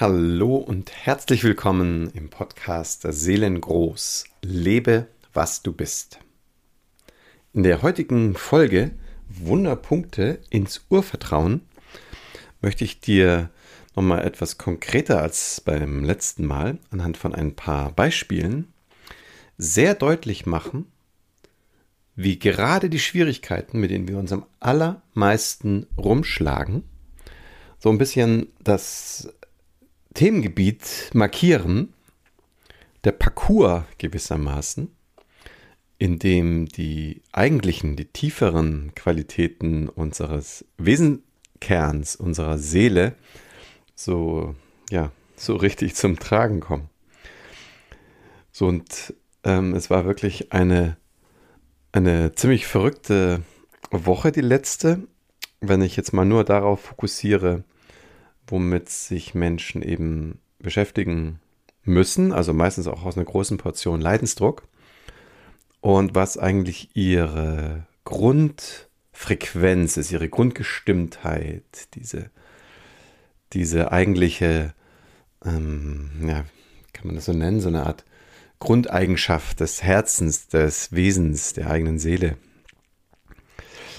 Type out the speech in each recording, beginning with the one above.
Hallo und herzlich willkommen im Podcast Seelengroß. Lebe, was du bist. In der heutigen Folge Wunderpunkte ins Urvertrauen möchte ich dir nochmal etwas konkreter als beim letzten Mal anhand von ein paar Beispielen sehr deutlich machen, wie gerade die Schwierigkeiten, mit denen wir uns am allermeisten rumschlagen, so ein bisschen das Themengebiet markieren, der Parcours gewissermaßen, in dem die eigentlichen, die tieferen Qualitäten unseres Wesenkerns, unserer Seele so, ja, so richtig zum Tragen kommen. So und ähm, es war wirklich eine, eine ziemlich verrückte Woche, die letzte, wenn ich jetzt mal nur darauf fokussiere, womit sich Menschen eben beschäftigen müssen, also meistens auch aus einer großen Portion Leidensdruck und was eigentlich ihre Grundfrequenz ist, ihre Grundgestimmtheit, diese, diese eigentliche, ähm, ja, kann man das so nennen, so eine Art Grundeigenschaft des Herzens, des Wesens, der eigenen Seele.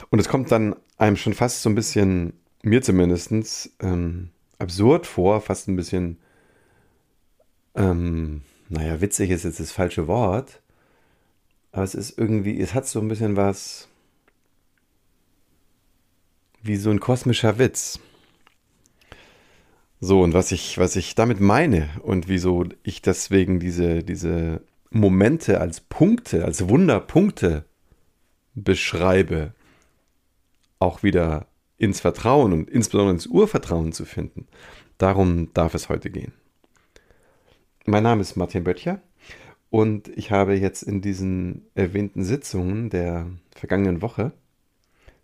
Und es kommt dann einem schon fast so ein bisschen, mir zumindest, ähm, absurd vor, fast ein bisschen, ähm, naja, witzig ist jetzt das falsche Wort, aber es ist irgendwie, es hat so ein bisschen was wie so ein kosmischer Witz. So, und was ich, was ich damit meine und wieso ich deswegen diese, diese Momente als Punkte, als Wunderpunkte beschreibe, auch wieder ins Vertrauen und insbesondere ins Urvertrauen zu finden. Darum darf es heute gehen. Mein Name ist Martin Böttcher und ich habe jetzt in diesen erwähnten Sitzungen der vergangenen Woche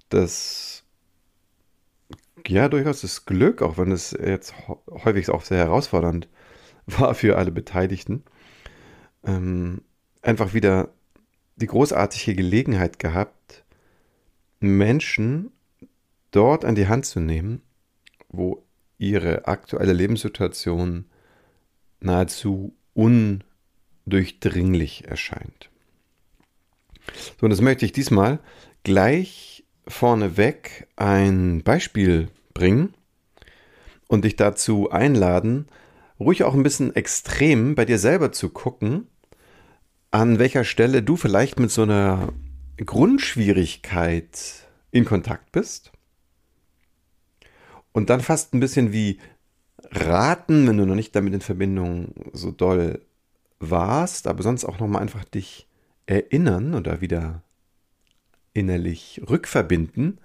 das, ja, durchaus das Glück, auch wenn es jetzt häufig auch sehr herausfordernd war für alle Beteiligten, ähm, einfach wieder die großartige Gelegenheit gehabt, Menschen dort an die Hand zu nehmen, wo ihre aktuelle Lebenssituation nahezu undurchdringlich erscheint. So, und das möchte ich diesmal gleich vorneweg ein Beispiel bringen und dich dazu einladen, ruhig auch ein bisschen extrem bei dir selber zu gucken, an welcher Stelle du vielleicht mit so einer Grundschwierigkeit in Kontakt bist und dann fast ein bisschen wie raten, wenn du noch nicht damit in Verbindung so doll warst, aber sonst auch nochmal einfach dich erinnern oder wieder innerlich rückverbinden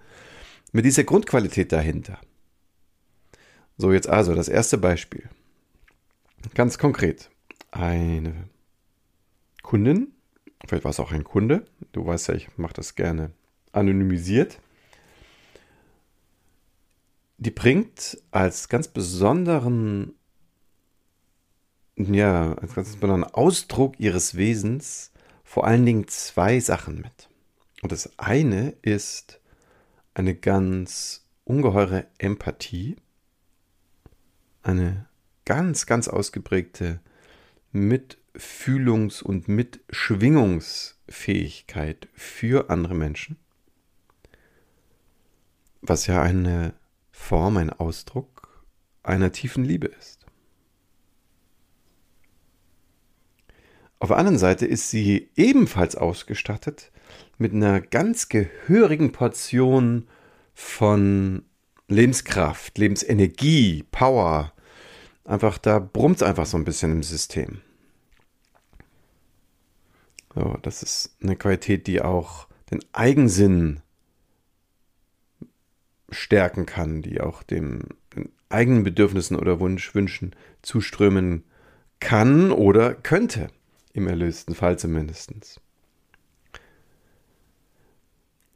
mit dieser Grundqualität dahinter. So, jetzt also das erste Beispiel. Ganz konkret. Eine Kundin, vielleicht war es auch ein Kunde, du weißt ja, ich mache das gerne anonymisiert, die bringt als ganz besonderen, ja, als ganz besonderen Ausdruck ihres Wesens vor allen Dingen zwei Sachen mit. Und das eine ist eine ganz ungeheure Empathie, eine ganz, ganz ausgeprägte Mitfühlungs- und Mitschwingungsfähigkeit für andere Menschen, was ja eine Form, ein Ausdruck einer tiefen Liebe ist. Auf der anderen Seite ist sie ebenfalls ausgestattet mit einer ganz gehörigen Portion von Lebenskraft, Lebensenergie, Power. Einfach, da brummt es einfach so ein bisschen im System. So, das ist eine Qualität, die auch den Eigensinn stärken kann, die auch dem eigenen Bedürfnissen oder Wunsch, Wünschen zuströmen kann oder könnte, im erlösten Fall zumindest.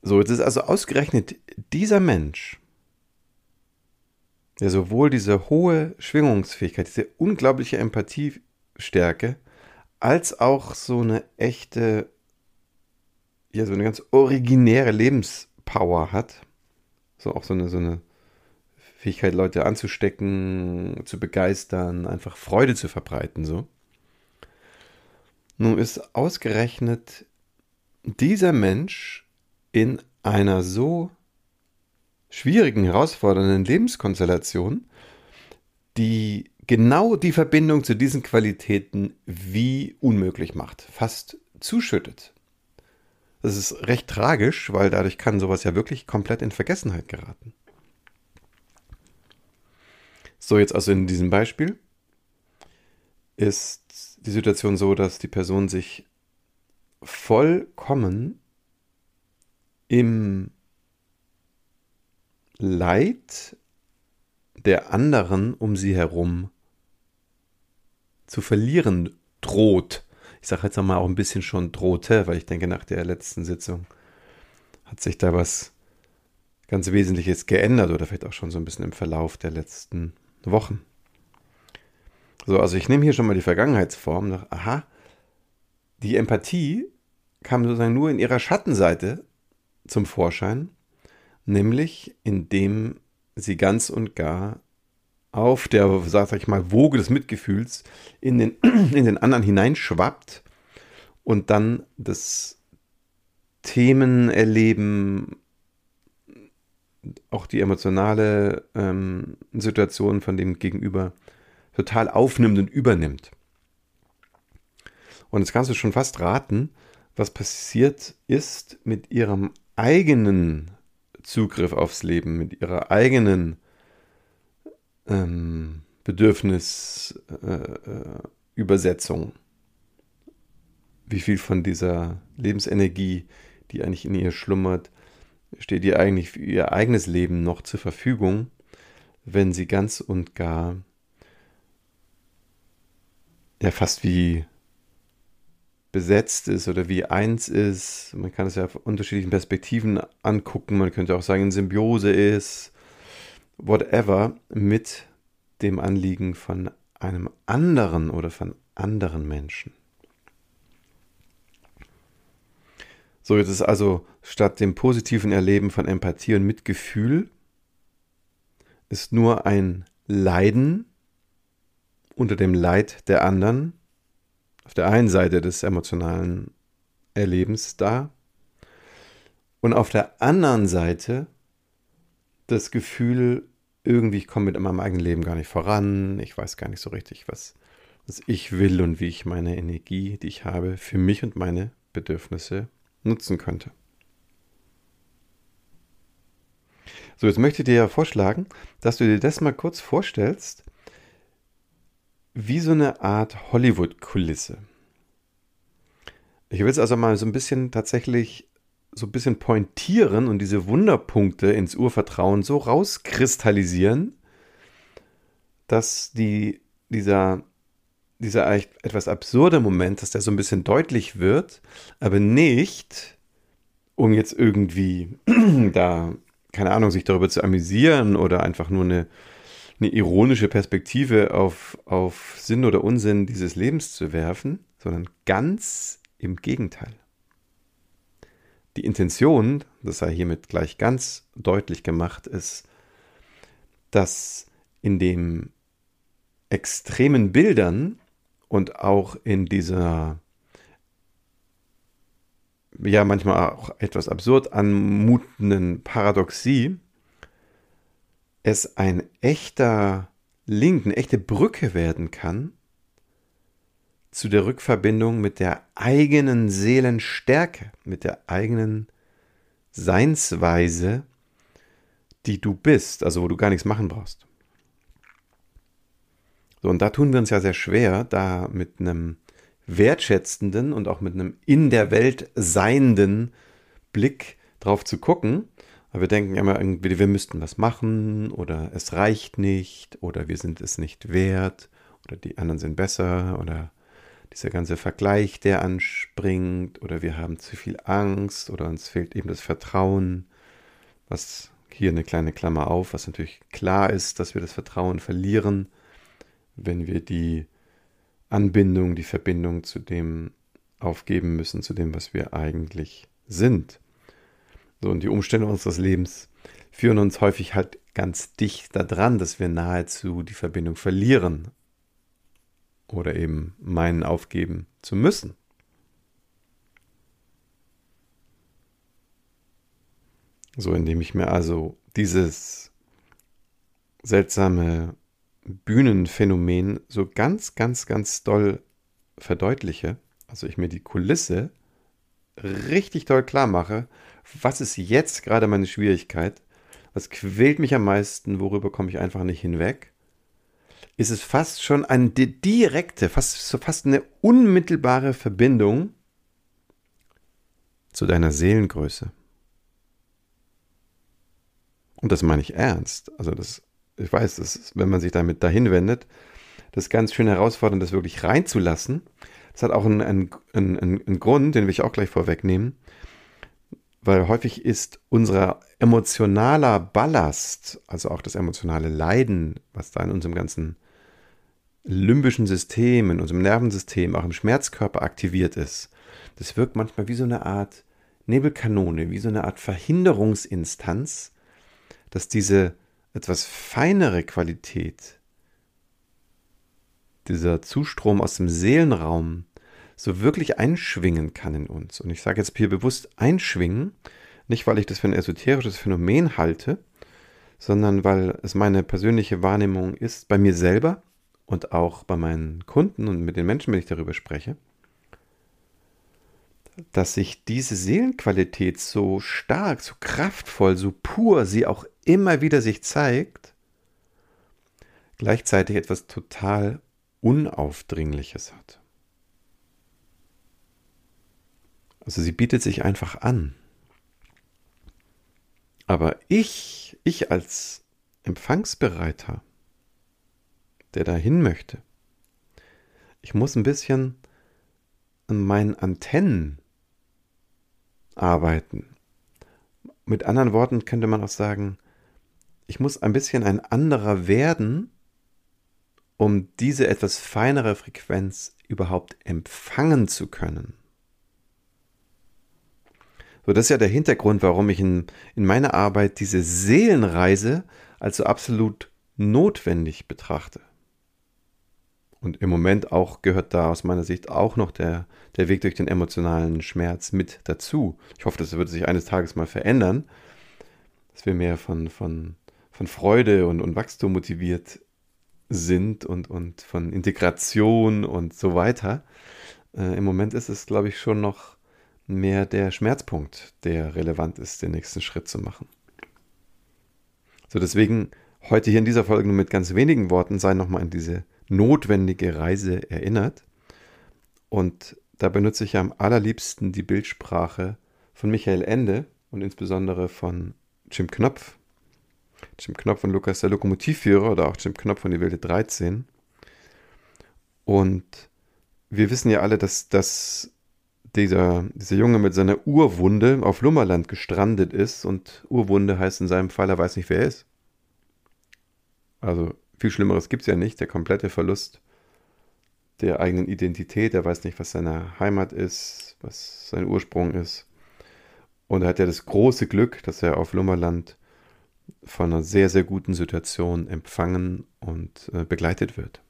So, jetzt ist also ausgerechnet dieser Mensch, der sowohl diese hohe Schwingungsfähigkeit, diese unglaubliche Empathiestärke, als auch so eine echte, ja, so eine ganz originäre Lebenspower hat, so auch so eine, so eine Fähigkeit, Leute anzustecken, zu begeistern, einfach Freude zu verbreiten, so. Nun ist ausgerechnet dieser Mensch in einer so schwierigen, herausfordernden Lebenskonstellation, die genau die Verbindung zu diesen Qualitäten wie unmöglich macht, fast zuschüttet. Das ist recht tragisch, weil dadurch kann sowas ja wirklich komplett in Vergessenheit geraten. So, jetzt also in diesem Beispiel ist die Situation so, dass die Person sich vollkommen im Leid der anderen um sie herum zu verlieren droht. Ich sage jetzt nochmal auch ein bisschen schon drohte, weil ich denke, nach der letzten Sitzung hat sich da was ganz Wesentliches geändert oder vielleicht auch schon so ein bisschen im Verlauf der letzten Wochen. So, also ich nehme hier schon mal die Vergangenheitsform. Nach, aha, die Empathie kam sozusagen nur in ihrer Schattenseite zum Vorschein, nämlich indem sie ganz und gar auf der, sag ich mal, Woge des Mitgefühls in den, in den anderen hineinschwappt und dann das Themenerleben, auch die emotionale ähm, Situation von dem Gegenüber total aufnimmt und übernimmt. Und jetzt kannst du schon fast raten, was passiert ist mit ihrem eigenen Zugriff aufs Leben, mit ihrer eigenen ähm, Bedürfnisübersetzung. Äh, Wie viel von dieser Lebensenergie, die eigentlich in ihr schlummert, steht ihr eigentlich für ihr eigenes Leben noch zur Verfügung, wenn sie ganz und gar ja fast wie besetzt ist oder wie eins ist. Man kann es ja auf unterschiedlichen Perspektiven angucken. Man könnte auch sagen, in Symbiose ist, whatever, mit dem Anliegen von einem anderen oder von anderen Menschen. So, jetzt ist also statt dem positiven Erleben von Empathie und Mitgefühl ist nur ein Leiden unter dem Leid der anderen auf der einen Seite des emotionalen Erlebens da und auf der anderen Seite das Gefühl, irgendwie ich komme mit meinem eigenen Leben gar nicht voran, ich weiß gar nicht so richtig, was, was ich will und wie ich meine Energie, die ich habe, für mich und meine Bedürfnisse nutzen könnte. So, jetzt möchte ich dir ja vorschlagen, dass du dir das mal kurz vorstellst, wie so eine Art Hollywood-Kulisse. Ich will es also mal so ein bisschen tatsächlich so ein bisschen pointieren und diese Wunderpunkte ins Urvertrauen so rauskristallisieren, dass die, dieser, dieser etwas absurde Moment, dass der so ein bisschen deutlich wird, aber nicht, um jetzt irgendwie da, keine Ahnung, sich darüber zu amüsieren oder einfach nur eine eine ironische Perspektive auf, auf Sinn oder Unsinn dieses Lebens zu werfen, sondern ganz im Gegenteil. Die Intention, das sei hiermit gleich ganz deutlich gemacht, ist, dass in den extremen Bildern und auch in dieser ja manchmal auch etwas absurd anmutenden Paradoxie es ein echter Link, eine echte Brücke werden kann zu der Rückverbindung mit der eigenen Seelenstärke, mit der eigenen Seinsweise, die du bist, also wo du gar nichts machen brauchst. So, und da tun wir uns ja sehr schwer, da mit einem wertschätzenden und auch mit einem in der Welt seienden Blick drauf zu gucken, aber wir denken immer irgendwie, wir müssten was machen oder es reicht nicht oder wir sind es nicht wert oder die anderen sind besser oder dieser ganze Vergleich, der anspringt oder wir haben zu viel Angst oder uns fehlt eben das Vertrauen, was hier eine kleine Klammer auf, was natürlich klar ist, dass wir das Vertrauen verlieren, wenn wir die Anbindung, die Verbindung zu dem aufgeben müssen, zu dem, was wir eigentlich sind. So, und die Umstände unseres Lebens führen uns häufig halt ganz dicht daran, dass wir nahezu die Verbindung verlieren oder eben meinen aufgeben zu müssen. So, indem ich mir also dieses seltsame Bühnenphänomen so ganz, ganz, ganz doll verdeutliche, also ich mir die Kulisse richtig doll klar mache, was ist jetzt gerade meine Schwierigkeit, was quält mich am meisten, worüber komme ich einfach nicht hinweg, ist es fast schon eine direkte, fast, fast eine unmittelbare Verbindung zu deiner Seelengröße. Und das meine ich ernst. Also das, ich weiß, dass, wenn man sich damit dahin wendet, das ist ganz schön herausfordernd, das wirklich reinzulassen. Das hat auch einen, einen, einen, einen Grund, den will ich auch gleich vorwegnehmen, weil häufig ist unser emotionaler Ballast, also auch das emotionale Leiden, was da in unserem ganzen limbischen System, in unserem Nervensystem, auch im Schmerzkörper aktiviert ist, das wirkt manchmal wie so eine Art Nebelkanone, wie so eine Art Verhinderungsinstanz, dass diese etwas feinere Qualität, dieser Zustrom aus dem Seelenraum, so wirklich einschwingen kann in uns. Und ich sage jetzt hier bewusst einschwingen, nicht weil ich das für ein esoterisches Phänomen halte, sondern weil es meine persönliche Wahrnehmung ist, bei mir selber und auch bei meinen Kunden und mit den Menschen, wenn ich darüber spreche, dass sich diese Seelenqualität so stark, so kraftvoll, so pur sie auch immer wieder sich zeigt, gleichzeitig etwas total Unaufdringliches hat. Also sie bietet sich einfach an. Aber ich, ich als Empfangsbereiter, der dahin möchte, ich muss ein bisschen an meinen Antennen arbeiten. Mit anderen Worten könnte man auch sagen, ich muss ein bisschen ein anderer werden, um diese etwas feinere Frequenz überhaupt empfangen zu können. So, das ist ja der Hintergrund, warum ich in, in meiner Arbeit diese Seelenreise als so absolut notwendig betrachte. Und im Moment auch gehört da aus meiner Sicht auch noch der, der Weg durch den emotionalen Schmerz mit dazu. Ich hoffe, das wird sich eines Tages mal verändern, dass wir mehr von, von, von Freude und, und Wachstum motiviert sind und, und von Integration und so weiter. Äh, Im Moment ist es, glaube ich, schon noch mehr der Schmerzpunkt, der relevant ist, den nächsten Schritt zu machen. So, deswegen heute hier in dieser Folge nur mit ganz wenigen Worten sei nochmal an diese notwendige Reise erinnert. Und da benutze ich am allerliebsten die Bildsprache von Michael Ende und insbesondere von Jim Knopf. Jim Knopf und Lukas der Lokomotivführer oder auch Jim Knopf von Die Wilde 13. Und wir wissen ja alle, dass, dass dieser, dieser Junge mit seiner Urwunde auf Lummerland gestrandet ist und Urwunde heißt in seinem Fall, er weiß nicht, wer er ist. Also viel Schlimmeres gibt es ja nicht, der komplette Verlust der eigenen Identität. Er weiß nicht, was seine Heimat ist, was sein Ursprung ist. Und er hat ja das große Glück, dass er auf Lummerland von einer sehr, sehr guten Situation empfangen und äh, begleitet wird.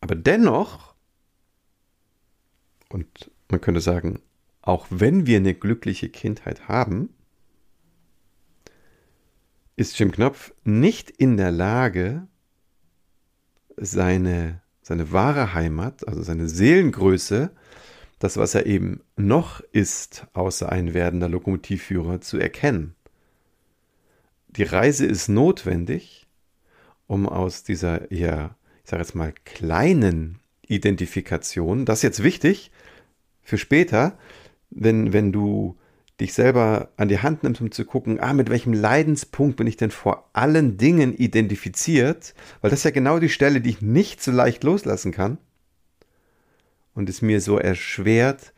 Aber dennoch, und man könnte sagen, auch wenn wir eine glückliche Kindheit haben, ist Jim Knopf nicht in der Lage, seine, seine wahre Heimat, also seine Seelengröße, das, was er eben noch ist, außer ein werdender Lokomotivführer, zu erkennen. Die Reise ist notwendig, um aus dieser eher, ich sage jetzt mal, kleinen Identifikation, das ist jetzt wichtig für später, wenn, wenn du dich selber an die Hand nimmst, um zu gucken, ah, mit welchem Leidenspunkt bin ich denn vor allen Dingen identifiziert, weil das ist ja genau die Stelle, die ich nicht so leicht loslassen kann und es mir so erschwert,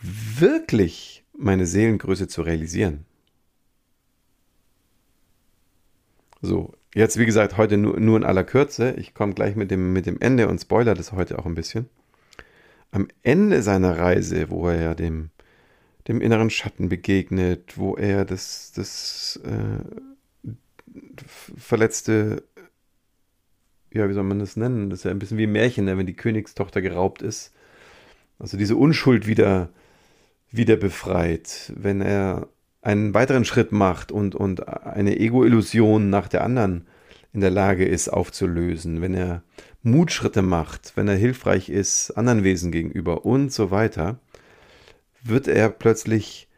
wirklich meine Seelengröße zu realisieren. So, jetzt wie gesagt, heute nur, nur in aller Kürze. Ich komme gleich mit dem, mit dem Ende und spoiler das heute auch ein bisschen. Am Ende seiner Reise, wo er ja dem dem inneren Schatten begegnet, wo er das, das, äh, verletzte, ja, wie soll man das nennen? Das ist ja ein bisschen wie ein Märchen, ne, wenn die Königstochter geraubt ist. Also diese Unschuld wieder, wieder befreit, wenn er einen weiteren Schritt macht und, und eine Ego-Illusion nach der anderen in der Lage ist aufzulösen, wenn er Mutschritte macht, wenn er hilfreich ist anderen Wesen gegenüber und so weiter, wird er plötzlich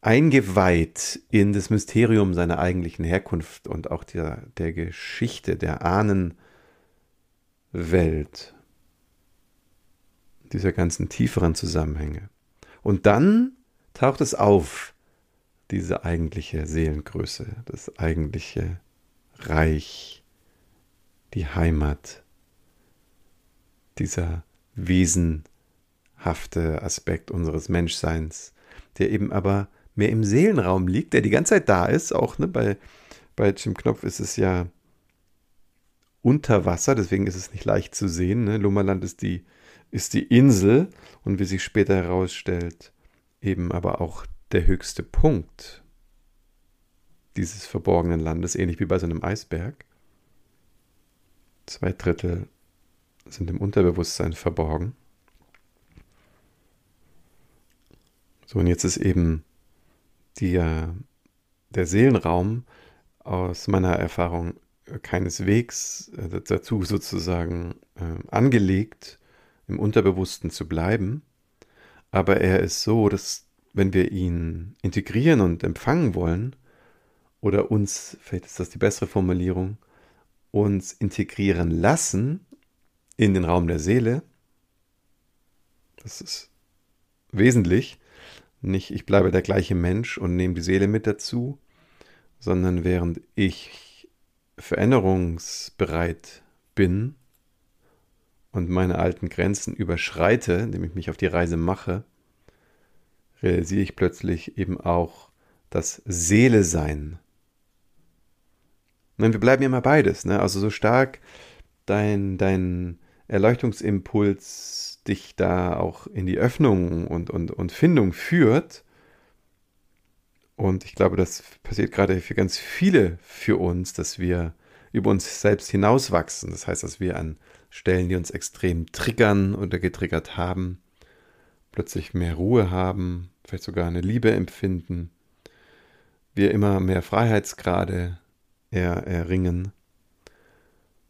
eingeweiht in das Mysterium seiner eigentlichen Herkunft und auch der, der Geschichte der Ahnenwelt, dieser ganzen tieferen Zusammenhänge. Und dann taucht es auf, diese eigentliche Seelengröße, das eigentliche Reich, die Heimat, dieser wesenhafte Aspekt unseres Menschseins, der eben aber mehr im Seelenraum liegt, der die ganze Zeit da ist. Auch ne, bei, bei Jim Knopf ist es ja unter Wasser, deswegen ist es nicht leicht zu sehen. Ne? Lummerland ist die, ist die Insel und wie sich später herausstellt, eben aber auch der höchste Punkt dieses verborgenen Landes, ähnlich wie bei so einem Eisberg. Zwei Drittel sind im Unterbewusstsein verborgen. So, und jetzt ist eben die, der Seelenraum aus meiner Erfahrung keineswegs äh, dazu sozusagen äh, angelegt, im Unterbewussten zu bleiben. Aber er ist so, dass wenn wir ihn integrieren und empfangen wollen, oder uns, vielleicht ist das die bessere Formulierung, uns integrieren lassen in den Raum der Seele, das ist wesentlich, nicht ich bleibe der gleiche Mensch und nehme die Seele mit dazu, sondern während ich veränderungsbereit bin und meine alten Grenzen überschreite, indem ich mich auf die Reise mache, realisiere ich plötzlich eben auch das Seele sein. Und wir bleiben immer beides, ne? Also so stark dein, dein Erleuchtungsimpuls dich da auch in die Öffnung und, und, und Findung führt. Und ich glaube, das passiert gerade für ganz viele für uns, dass wir über uns selbst hinauswachsen. Das heißt, dass wir an Stellen, die uns extrem triggern oder getriggert haben, plötzlich mehr Ruhe haben, vielleicht sogar eine Liebe empfinden, wir immer mehr Freiheitsgrade er, erringen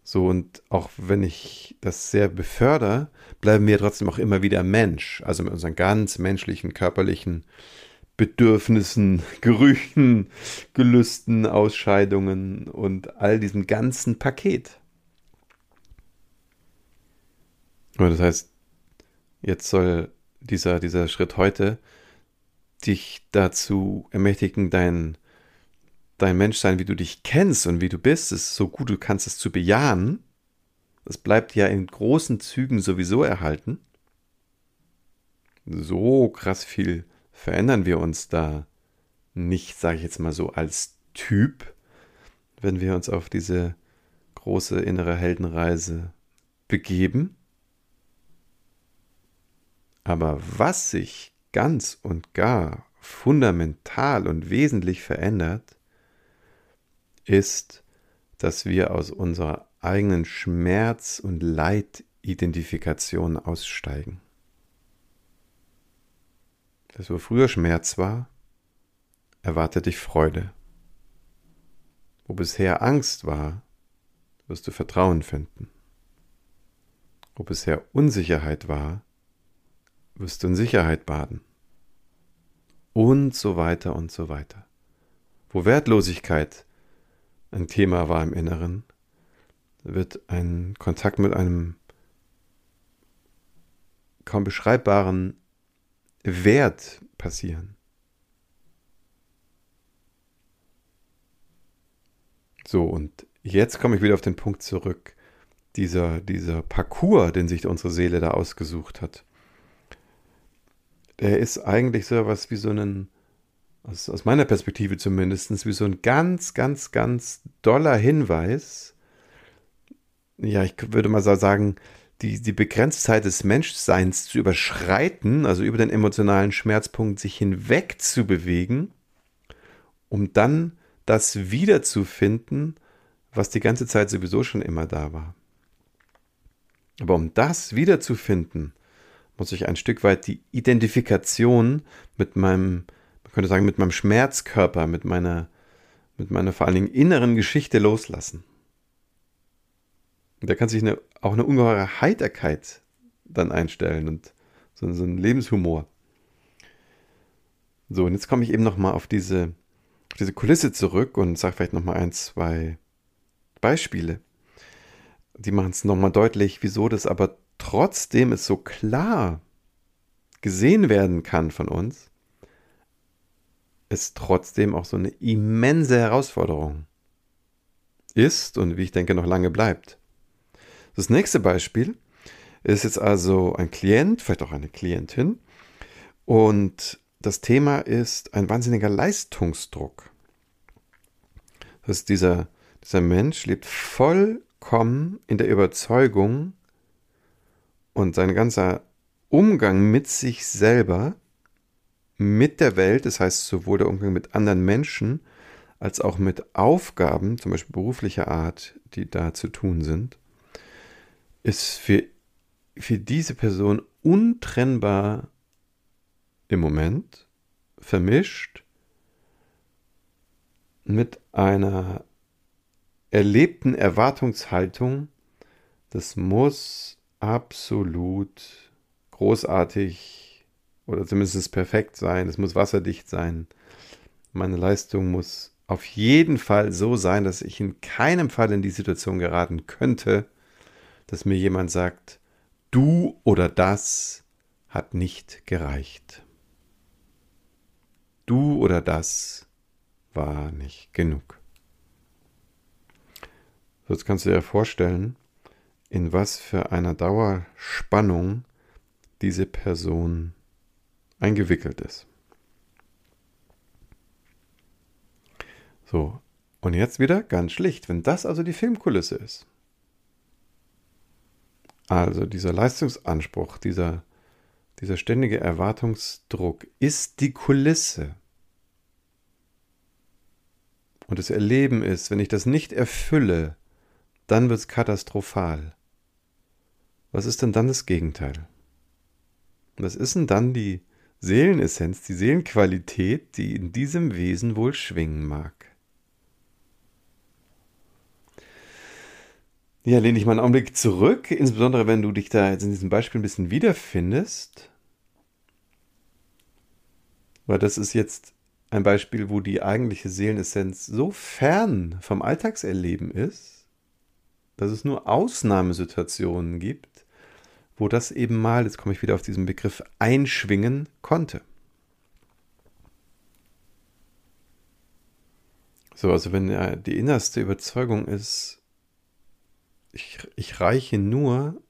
so, und auch wenn ich das sehr befördere, bleiben wir trotzdem auch immer wieder Mensch. Also mit unseren ganz menschlichen, körperlichen Bedürfnissen, Gerüchen, Gelüsten, Ausscheidungen und all diesem ganzen Paket. Und das heißt, jetzt soll dieser, dieser Schritt heute dich dazu ermächtigen, dein dein Menschsein, wie du dich kennst und wie du bist, ist so gut du kannst es zu bejahen. Das bleibt ja in großen Zügen sowieso erhalten. So krass viel verändern wir uns da nicht, sage ich jetzt mal so, als Typ, wenn wir uns auf diese große innere Heldenreise begeben. Aber was sich ganz und gar fundamental und wesentlich verändert, ist, dass wir aus unserer eigenen Schmerz- und Leididentifikation aussteigen. Das, wo früher Schmerz war, erwartet dich Freude. Wo bisher Angst war, wirst du Vertrauen finden. Wo bisher Unsicherheit war, wirst du in Sicherheit baden. Und so weiter und so weiter. Wo Wertlosigkeit ein Thema war im Inneren, wird ein Kontakt mit einem kaum beschreibbaren Wert passieren. So, und jetzt komme ich wieder auf den Punkt zurück. Dieser, dieser Parcours, den sich unsere Seele da ausgesucht hat, der ist eigentlich so etwas wie so ein aus, aus meiner Perspektive zumindest, wie so ein ganz, ganz, ganz doller Hinweis. Ja, ich würde mal sagen, die, die Begrenztheit des Menschseins zu überschreiten, also über den emotionalen Schmerzpunkt sich hinweg zu bewegen, um dann das wiederzufinden, was die ganze Zeit sowieso schon immer da war. Aber um das wiederzufinden, muss ich ein Stück weit die Identifikation mit meinem, könnte sagen, mit meinem Schmerzkörper, mit meiner, mit meiner vor allen Dingen inneren Geschichte loslassen. Und da kann sich eine, auch eine ungeheure Heiterkeit dann einstellen und so, so ein Lebenshumor. So, und jetzt komme ich eben nochmal auf diese, auf diese Kulisse zurück und sage vielleicht nochmal ein, zwei Beispiele. Die machen es nochmal deutlich, wieso das aber trotzdem es so klar gesehen werden kann von uns, ist trotzdem auch so eine immense Herausforderung ist und wie ich denke noch lange bleibt. Das nächste Beispiel ist jetzt also ein Klient, vielleicht auch eine Klientin und das Thema ist ein wahnsinniger Leistungsdruck. Das ist dieser, dieser Mensch lebt vollkommen in der Überzeugung, und sein ganzer Umgang mit sich selber, mit der Welt, das heißt sowohl der Umgang mit anderen Menschen als auch mit Aufgaben, zum Beispiel beruflicher Art, die da zu tun sind, ist für, für diese Person untrennbar im Moment vermischt mit einer erlebten Erwartungshaltung, das muss absolut großartig oder zumindest perfekt sein. Es muss wasserdicht sein. Meine Leistung muss auf jeden Fall so sein, dass ich in keinem Fall in die Situation geraten könnte, dass mir jemand sagt, du oder das hat nicht gereicht. Du oder das war nicht genug. Jetzt kannst du dir vorstellen, in was für einer Dauerspannung diese Person eingewickelt ist. So, und jetzt wieder ganz schlicht, wenn das also die Filmkulisse ist. Also dieser Leistungsanspruch, dieser, dieser ständige Erwartungsdruck ist die Kulisse. Und das Erleben ist, wenn ich das nicht erfülle, dann wird es katastrophal. Was ist denn dann das Gegenteil? Was ist denn dann die Seelenessenz, die Seelenqualität, die in diesem Wesen wohl schwingen mag? Ja, lehne ich mal einen Augenblick zurück, insbesondere wenn du dich da jetzt in diesem Beispiel ein bisschen wiederfindest. Weil das ist jetzt ein Beispiel, wo die eigentliche Seelenessenz so fern vom Alltagserleben ist, dass es nur Ausnahmesituationen gibt, wo das eben mal, jetzt komme ich wieder auf diesen Begriff, einschwingen konnte. So, also wenn die innerste Überzeugung ist, ich, ich reiche nur,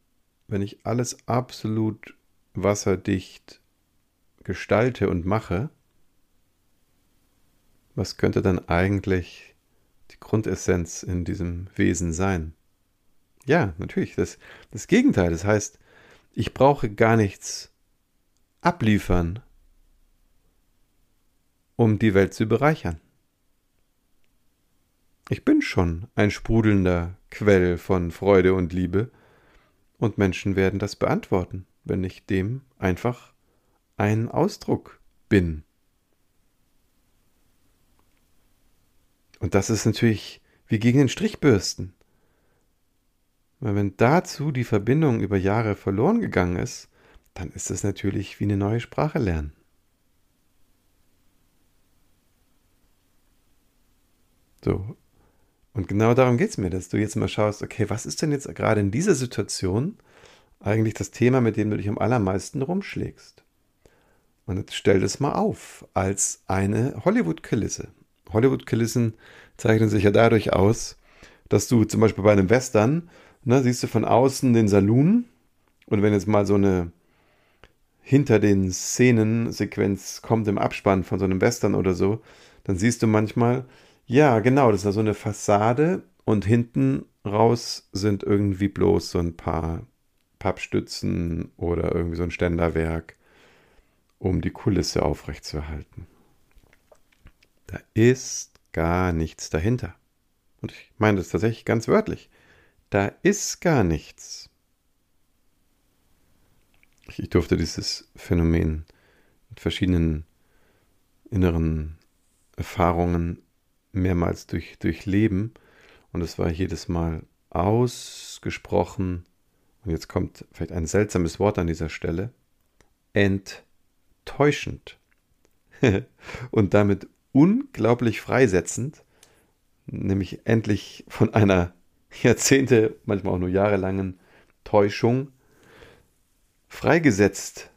wenn ich alles absolut wasserdicht gestalte und mache, was könnte dann eigentlich die Grundessenz in diesem Wesen sein? Ja, natürlich. Das, das Gegenteil. Das heißt, ich brauche gar nichts abliefern, um die Welt zu bereichern. Ich bin schon ein sprudelnder Quell von Freude und Liebe, und Menschen werden das beantworten, wenn ich dem einfach ein Ausdruck bin. Und das ist natürlich wie gegen den Strichbürsten. Weil wenn dazu die Verbindung über Jahre verloren gegangen ist, dann ist es natürlich wie eine neue Sprache lernen. So. Und genau darum geht es mir, dass du jetzt mal schaust, okay, was ist denn jetzt gerade in dieser Situation eigentlich das Thema, mit dem du dich am allermeisten rumschlägst? Und jetzt stell das mal auf als eine Hollywood-Kulisse. Hollywood-Kulissen zeichnen sich ja dadurch aus, dass du zum Beispiel bei einem Western Ne, siehst du von außen den Saloon und wenn jetzt mal so eine hinter den Szenen Sequenz kommt im Abspann von so einem Western oder so, dann siehst du manchmal, ja, genau, das ist so eine Fassade und hinten raus sind irgendwie bloß so ein paar Pappstützen oder irgendwie so ein Ständerwerk, um die Kulisse aufrechtzuerhalten. Da ist gar nichts dahinter. Und ich meine das tatsächlich ganz wörtlich. Da ist gar nichts. Ich durfte dieses Phänomen mit verschiedenen inneren Erfahrungen mehrmals durch, durchleben. Und es war jedes Mal ausgesprochen, und jetzt kommt vielleicht ein seltsames Wort an dieser Stelle, enttäuschend. und damit unglaublich freisetzend, nämlich endlich von einer Jahrzehnte, manchmal auch nur jahrelangen Täuschung freigesetzt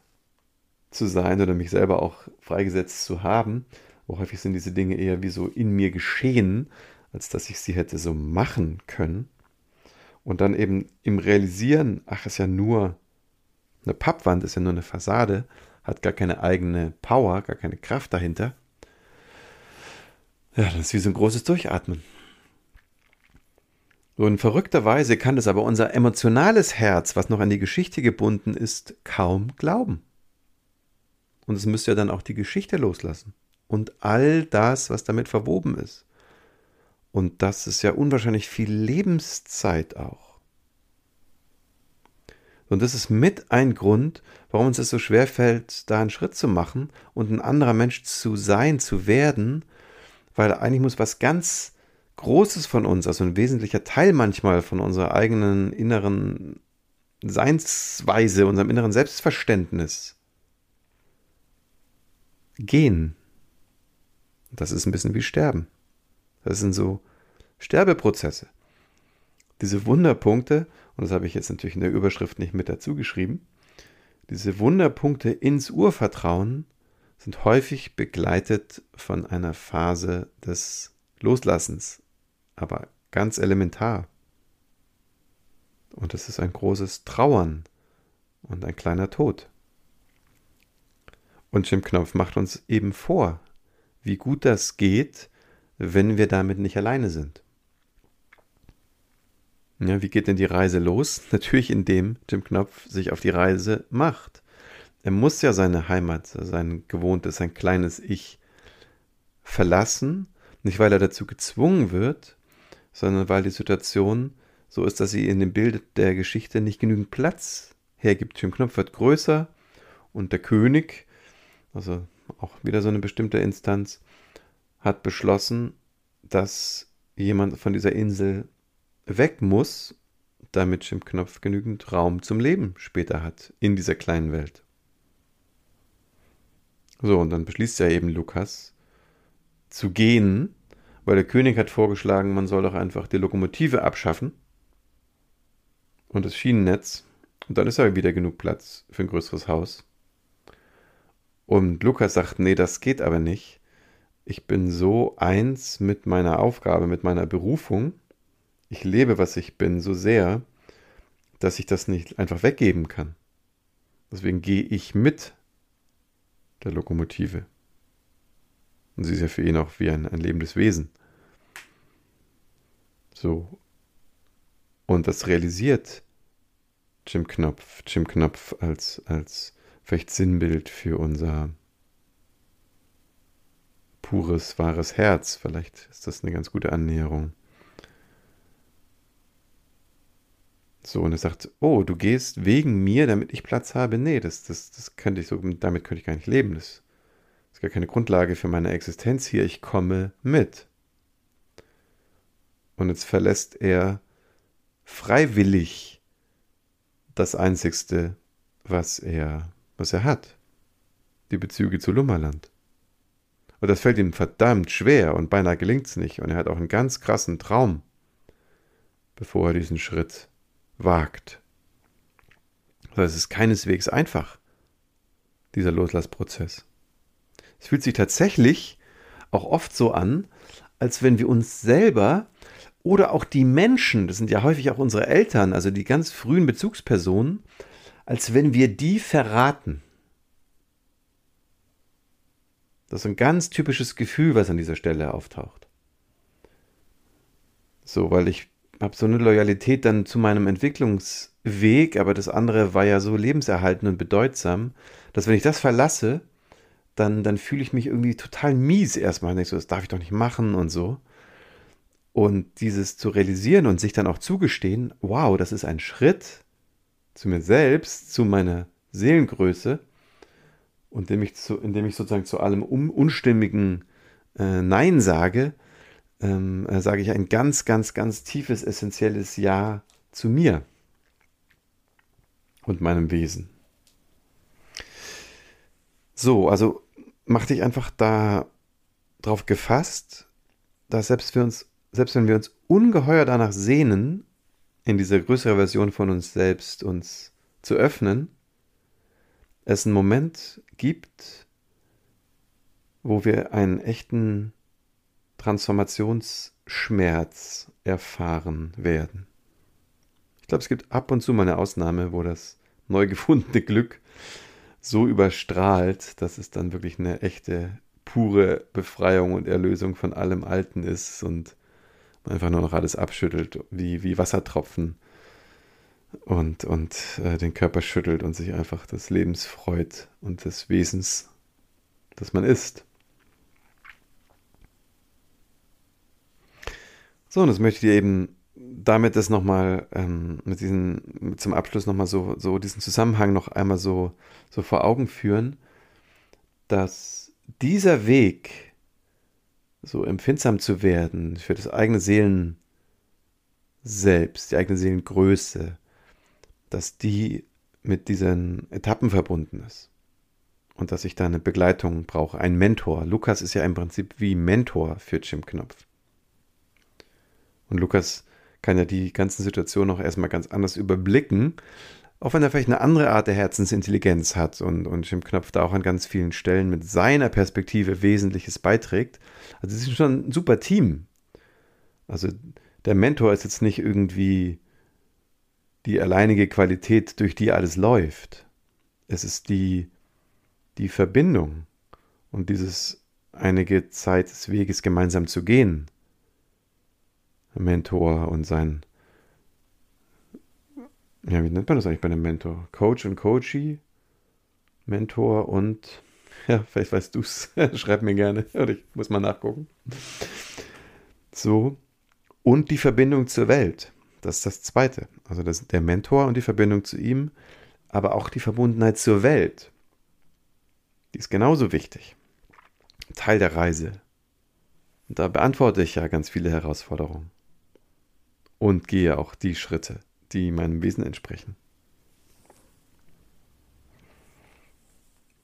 zu sein oder mich selber auch freigesetzt zu haben. Wo häufig sind diese Dinge eher wie so in mir geschehen, als dass ich sie hätte so machen können. Und dann eben im Realisieren, ach, ist ja nur eine Pappwand, ist ja nur eine Fassade, hat gar keine eigene Power, gar keine Kraft dahinter. Ja, das ist wie so ein großes Durchatmen. So in verrückter Weise kann das aber unser emotionales Herz, was noch an die Geschichte gebunden ist, kaum glauben. Und es müsste ja dann auch die Geschichte loslassen. Und all das, was damit verwoben ist. Und das ist ja unwahrscheinlich viel Lebenszeit auch. Und das ist mit ein Grund, warum uns es so schwer fällt, da einen Schritt zu machen und ein anderer Mensch zu sein, zu werden, weil eigentlich muss was ganz Großes von uns, also ein wesentlicher Teil manchmal von unserer eigenen inneren Seinsweise, unserem inneren Selbstverständnis gehen. Das ist ein bisschen wie Sterben. Das sind so Sterbeprozesse. Diese Wunderpunkte, und das habe ich jetzt natürlich in der Überschrift nicht mit dazu geschrieben, diese Wunderpunkte ins Urvertrauen sind häufig begleitet von einer Phase des Loslassens, aber ganz elementar. Und es ist ein großes Trauern und ein kleiner Tod. Und Jim Knopf macht uns eben vor, wie gut das geht, wenn wir damit nicht alleine sind. Ja, wie geht denn die Reise los? Natürlich, indem Jim Knopf sich auf die Reise macht. Er muss ja seine Heimat, sein gewohntes, sein kleines Ich verlassen, nicht weil er dazu gezwungen wird, sondern weil die Situation so ist, dass sie in dem Bild der Geschichte nicht genügend Platz hergibt. Jim Knopf wird größer und der König, also auch wieder so eine bestimmte Instanz, hat beschlossen, dass jemand von dieser Insel weg muss, damit Jim Knopf genügend Raum zum Leben später hat in dieser kleinen Welt. So, und dann beschließt ja eben Lukas zu gehen, weil der König hat vorgeschlagen, man soll doch einfach die Lokomotive abschaffen und das Schienennetz. Und dann ist ja wieder genug Platz für ein größeres Haus. Und Lukas sagt, nee, das geht aber nicht. Ich bin so eins mit meiner Aufgabe, mit meiner Berufung. Ich lebe, was ich bin, so sehr, dass ich das nicht einfach weggeben kann. Deswegen gehe ich mit der Lokomotive. Und sie ist ja für ihn auch wie ein, ein lebendes Wesen. So. Und das realisiert Jim Knopf. Jim Knopf als, als vielleicht Sinnbild für unser pures, wahres Herz. Vielleicht ist das eine ganz gute Annäherung. So, und er sagt, oh, du gehst wegen mir, damit ich Platz habe. Nee, das, das, das könnte ich so, damit könnte ich gar nicht leben. Das ist gar keine Grundlage für meine Existenz hier. Ich komme mit. Und jetzt verlässt er freiwillig das Einzigste, was er, was er hat. Die Bezüge zu Lummerland. Und das fällt ihm verdammt schwer und beinahe gelingt es nicht. Und er hat auch einen ganz krassen Traum, bevor er diesen Schritt wagt. Also es ist keineswegs einfach, dieser Loslassprozess. Es fühlt sich tatsächlich auch oft so an, als wenn wir uns selber oder auch die Menschen, das sind ja häufig auch unsere Eltern, also die ganz frühen Bezugspersonen, als wenn wir die verraten. Das ist ein ganz typisches Gefühl, was an dieser Stelle auftaucht. So, weil ich habe so eine Loyalität dann zu meinem Entwicklungsweg, aber das andere war ja so lebenserhaltend und bedeutsam, dass wenn ich das verlasse, dann, dann fühle ich mich irgendwie total mies erstmal. Denkst so, das darf ich doch nicht machen und so. Und dieses zu realisieren und sich dann auch zugestehen, wow, das ist ein Schritt zu mir selbst, zu meiner Seelengröße, und indem ich, zu, indem ich sozusagen zu allem un unstimmigen äh, Nein sage, ähm, äh, sage ich ein ganz, ganz, ganz tiefes, essentielles Ja zu mir und meinem Wesen. So, also mach dich einfach da drauf gefasst, dass selbst, wir uns, selbst wenn wir uns ungeheuer danach sehnen, in dieser größeren Version von uns selbst uns zu öffnen, es einen Moment gibt, wo wir einen echten Transformationsschmerz erfahren werden. Ich glaube, es gibt ab und zu mal eine Ausnahme, wo das neu gefundene Glück so überstrahlt, dass es dann wirklich eine echte, pure Befreiung und Erlösung von allem Alten ist und einfach nur noch alles abschüttelt, wie, wie Wassertropfen und, und äh, den Körper schüttelt und sich einfach des Lebens freut und des Wesens, das man ist. So, und das möchte ich dir eben damit das nochmal, ähm, mit diesen, zum Abschluss nochmal so, so diesen Zusammenhang noch einmal so, so vor Augen führen, dass dieser Weg, so empfindsam zu werden für das eigene Seelen selbst, die eigene Seelengröße, dass die mit diesen Etappen verbunden ist. Und dass ich da eine Begleitung brauche, ein Mentor. Lukas ist ja im Prinzip wie Mentor für Jim Knopf. Und Lukas kann ja die ganzen Situationen auch erstmal ganz anders überblicken, auch wenn er vielleicht eine andere Art der Herzensintelligenz hat und, und Jim Knopf da auch an ganz vielen Stellen mit seiner Perspektive Wesentliches beiträgt. Also es ist schon ein super Team. Also der Mentor ist jetzt nicht irgendwie die alleinige Qualität, durch die alles läuft. Es ist die, die Verbindung und dieses einige Zeit des Weges gemeinsam zu gehen. Mentor und sein, ja, wie nennt man das eigentlich bei einem Mentor? Coach und Coachee, Mentor und, ja, vielleicht weißt du es, schreib mir gerne, oder ich muss mal nachgucken. So, und die Verbindung zur Welt. Das ist das Zweite. Also das, der Mentor und die Verbindung zu ihm, aber auch die Verbundenheit zur Welt. Die ist genauso wichtig. Teil der Reise. Und da beantworte ich ja ganz viele Herausforderungen. Und gehe auch die Schritte, die meinem Wesen entsprechen.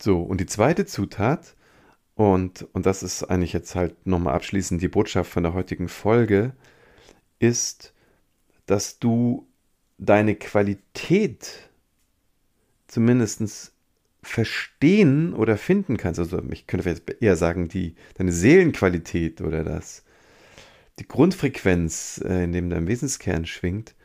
So, und die zweite Zutat, und, und das ist eigentlich jetzt halt nochmal abschließend die Botschaft von der heutigen Folge, ist dass du deine Qualität zumindest verstehen oder finden kannst. Also ich könnte jetzt eher sagen, die, deine Seelenqualität oder das, die Grundfrequenz, äh, in dem dein Wesenskern schwingt,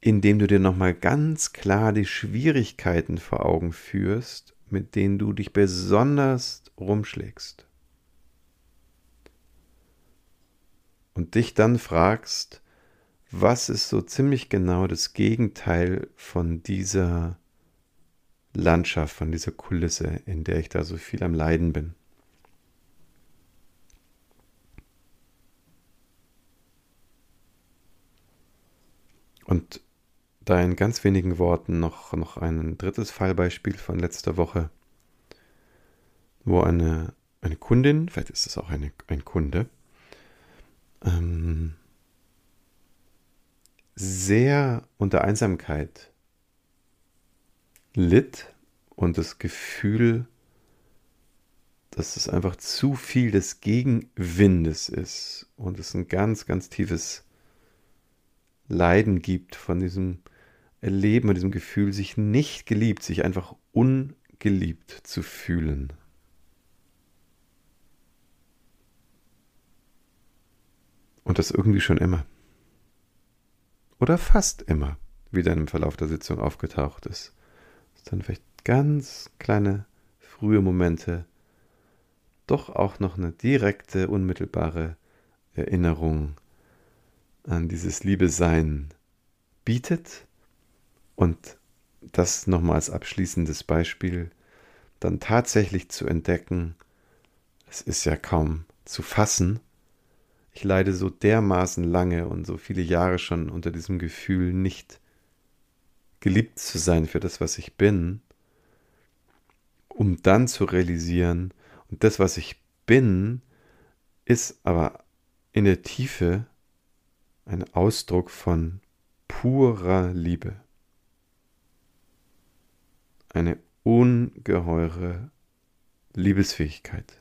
indem du dir nochmal ganz klar die Schwierigkeiten vor Augen führst, mit denen du dich besonders rumschlägst. Und dich dann fragst, was ist so ziemlich genau das Gegenteil von dieser Landschaft, von dieser Kulisse, in der ich da so viel am Leiden bin. Und da in ganz wenigen Worten noch, noch ein drittes Fallbeispiel von letzter Woche, wo eine, eine Kundin, vielleicht ist es auch eine, ein Kunde, ähm, sehr unter Einsamkeit litt und das Gefühl, dass es einfach zu viel des Gegenwindes ist und es ein ganz, ganz tiefes Leiden gibt von diesem Erleben und diesem Gefühl, sich nicht geliebt, sich einfach ungeliebt zu fühlen. Und das irgendwie schon immer oder fast immer wieder im Verlauf der Sitzung aufgetaucht ist. Dass dann vielleicht ganz kleine frühe Momente doch auch noch eine direkte, unmittelbare Erinnerung dieses Liebe-Sein bietet. Und das nochmal als abschließendes Beispiel, dann tatsächlich zu entdecken, es ist ja kaum zu fassen. Ich leide so dermaßen lange und so viele Jahre schon unter diesem Gefühl, nicht geliebt zu sein für das, was ich bin, um dann zu realisieren, und das, was ich bin, ist aber in der Tiefe ein Ausdruck von purer Liebe. Eine ungeheure Liebesfähigkeit.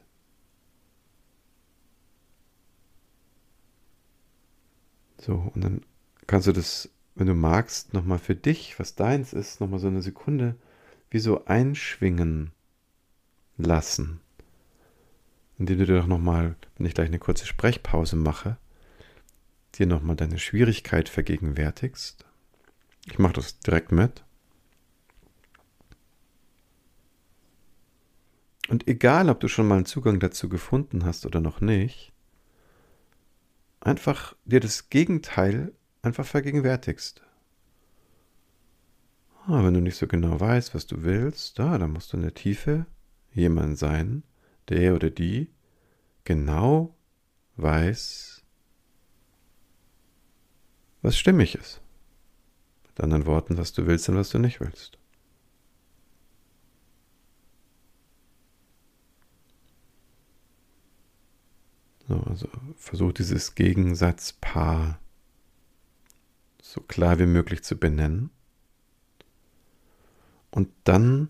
So, und dann kannst du das, wenn du magst, nochmal für dich, was deins ist, nochmal so eine Sekunde wie so einschwingen lassen. Indem du dir doch nochmal, wenn ich gleich eine kurze Sprechpause mache, dir nochmal deine Schwierigkeit vergegenwärtigst. Ich mache das direkt mit. Und egal, ob du schon mal einen Zugang dazu gefunden hast oder noch nicht, einfach dir das Gegenteil einfach vergegenwärtigst. Ah, wenn du nicht so genau weißt, was du willst, da, dann musst du in der Tiefe jemand sein, der oder die genau weiß, was stimmig ist. Mit anderen Worten, was du willst und was du nicht willst. So, also versuch dieses Gegensatzpaar so klar wie möglich zu benennen. Und dann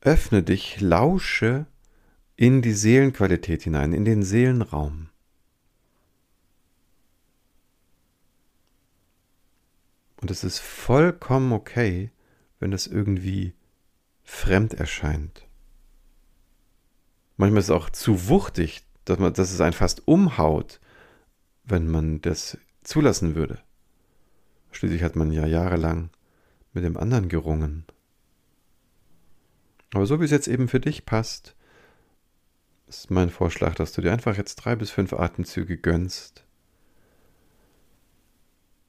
öffne dich, lausche in die Seelenqualität hinein, in den Seelenraum. Und es ist vollkommen okay, wenn das irgendwie fremd erscheint. Manchmal ist es auch zu wuchtig, dass, man, dass es einen fast umhaut, wenn man das zulassen würde. Schließlich hat man ja jahrelang mit dem anderen gerungen. Aber so wie es jetzt eben für dich passt, ist mein Vorschlag, dass du dir einfach jetzt drei bis fünf Atemzüge gönnst.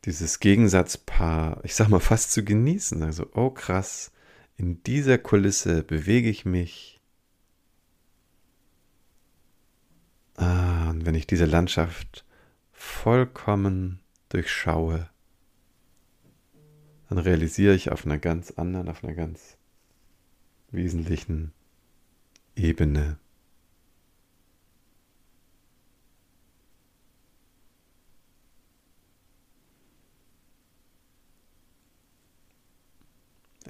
Dieses Gegensatzpaar, ich sag mal, fast zu genießen. Also, oh krass, in dieser Kulisse bewege ich mich. Ah, und wenn ich diese Landschaft vollkommen durchschaue, dann realisiere ich auf einer ganz anderen, auf einer ganz wesentlichen Ebene.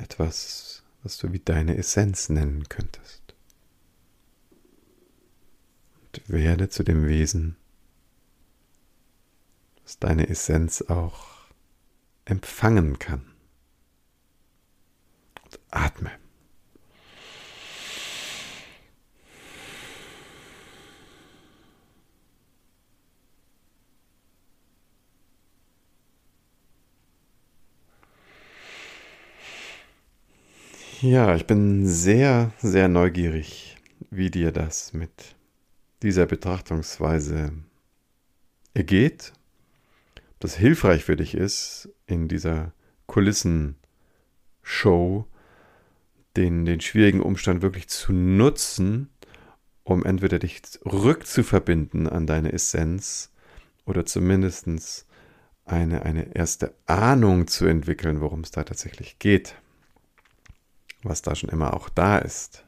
Etwas, was du wie deine Essenz nennen könntest. Und werde zu dem Wesen, das deine Essenz auch empfangen kann. Und atme. Ja, ich bin sehr, sehr neugierig, wie dir das mit dieser Betrachtungsweise ergeht, ob das hilfreich für dich ist, in dieser Kulissenshow den, den schwierigen Umstand wirklich zu nutzen, um entweder dich rückzuverbinden an deine Essenz oder zumindest eine, eine erste Ahnung zu entwickeln, worum es da tatsächlich geht was da schon immer auch da ist,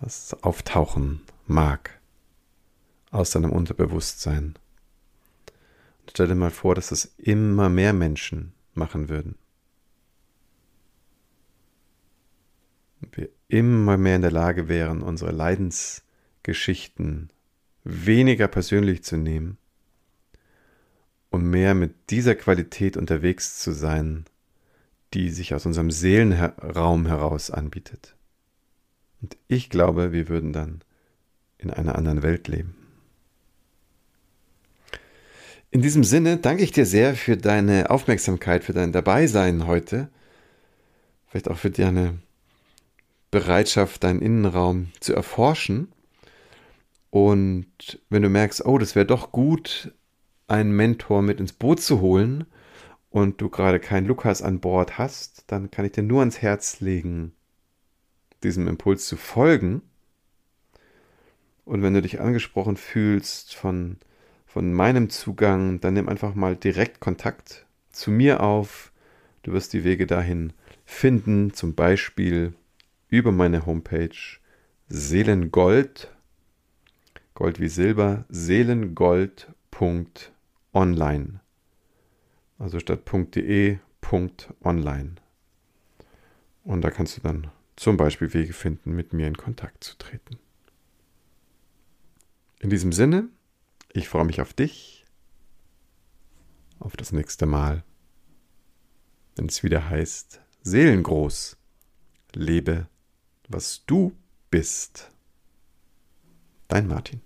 was auftauchen mag aus deinem Unterbewusstsein. Und stell dir mal vor, dass es immer mehr Menschen machen würden. Und wir immer mehr in der Lage wären, unsere Leidensgeschichten weniger persönlich zu nehmen und mehr mit dieser Qualität unterwegs zu sein, die sich aus unserem Seelenraum heraus anbietet. Und ich glaube, wir würden dann in einer anderen Welt leben. In diesem Sinne danke ich dir sehr für deine Aufmerksamkeit, für dein Dabeisein heute. Vielleicht auch für deine Bereitschaft, deinen Innenraum zu erforschen. Und wenn du merkst, oh, das wäre doch gut, einen Mentor mit ins Boot zu holen, und du gerade keinen Lukas an Bord hast, dann kann ich dir nur ans Herz legen, diesem Impuls zu folgen. Und wenn du dich angesprochen fühlst von, von meinem Zugang, dann nimm einfach mal direkt Kontakt zu mir auf. Du wirst die Wege dahin finden, zum Beispiel über meine Homepage Seelengold, Gold wie Silber, seelengold.online. Also statt .de, .online. Und da kannst du dann zum Beispiel Wege finden, mit mir in Kontakt zu treten. In diesem Sinne, ich freue mich auf dich, auf das nächste Mal, wenn es wieder heißt, Seelengroß, lebe, was du bist. Dein Martin.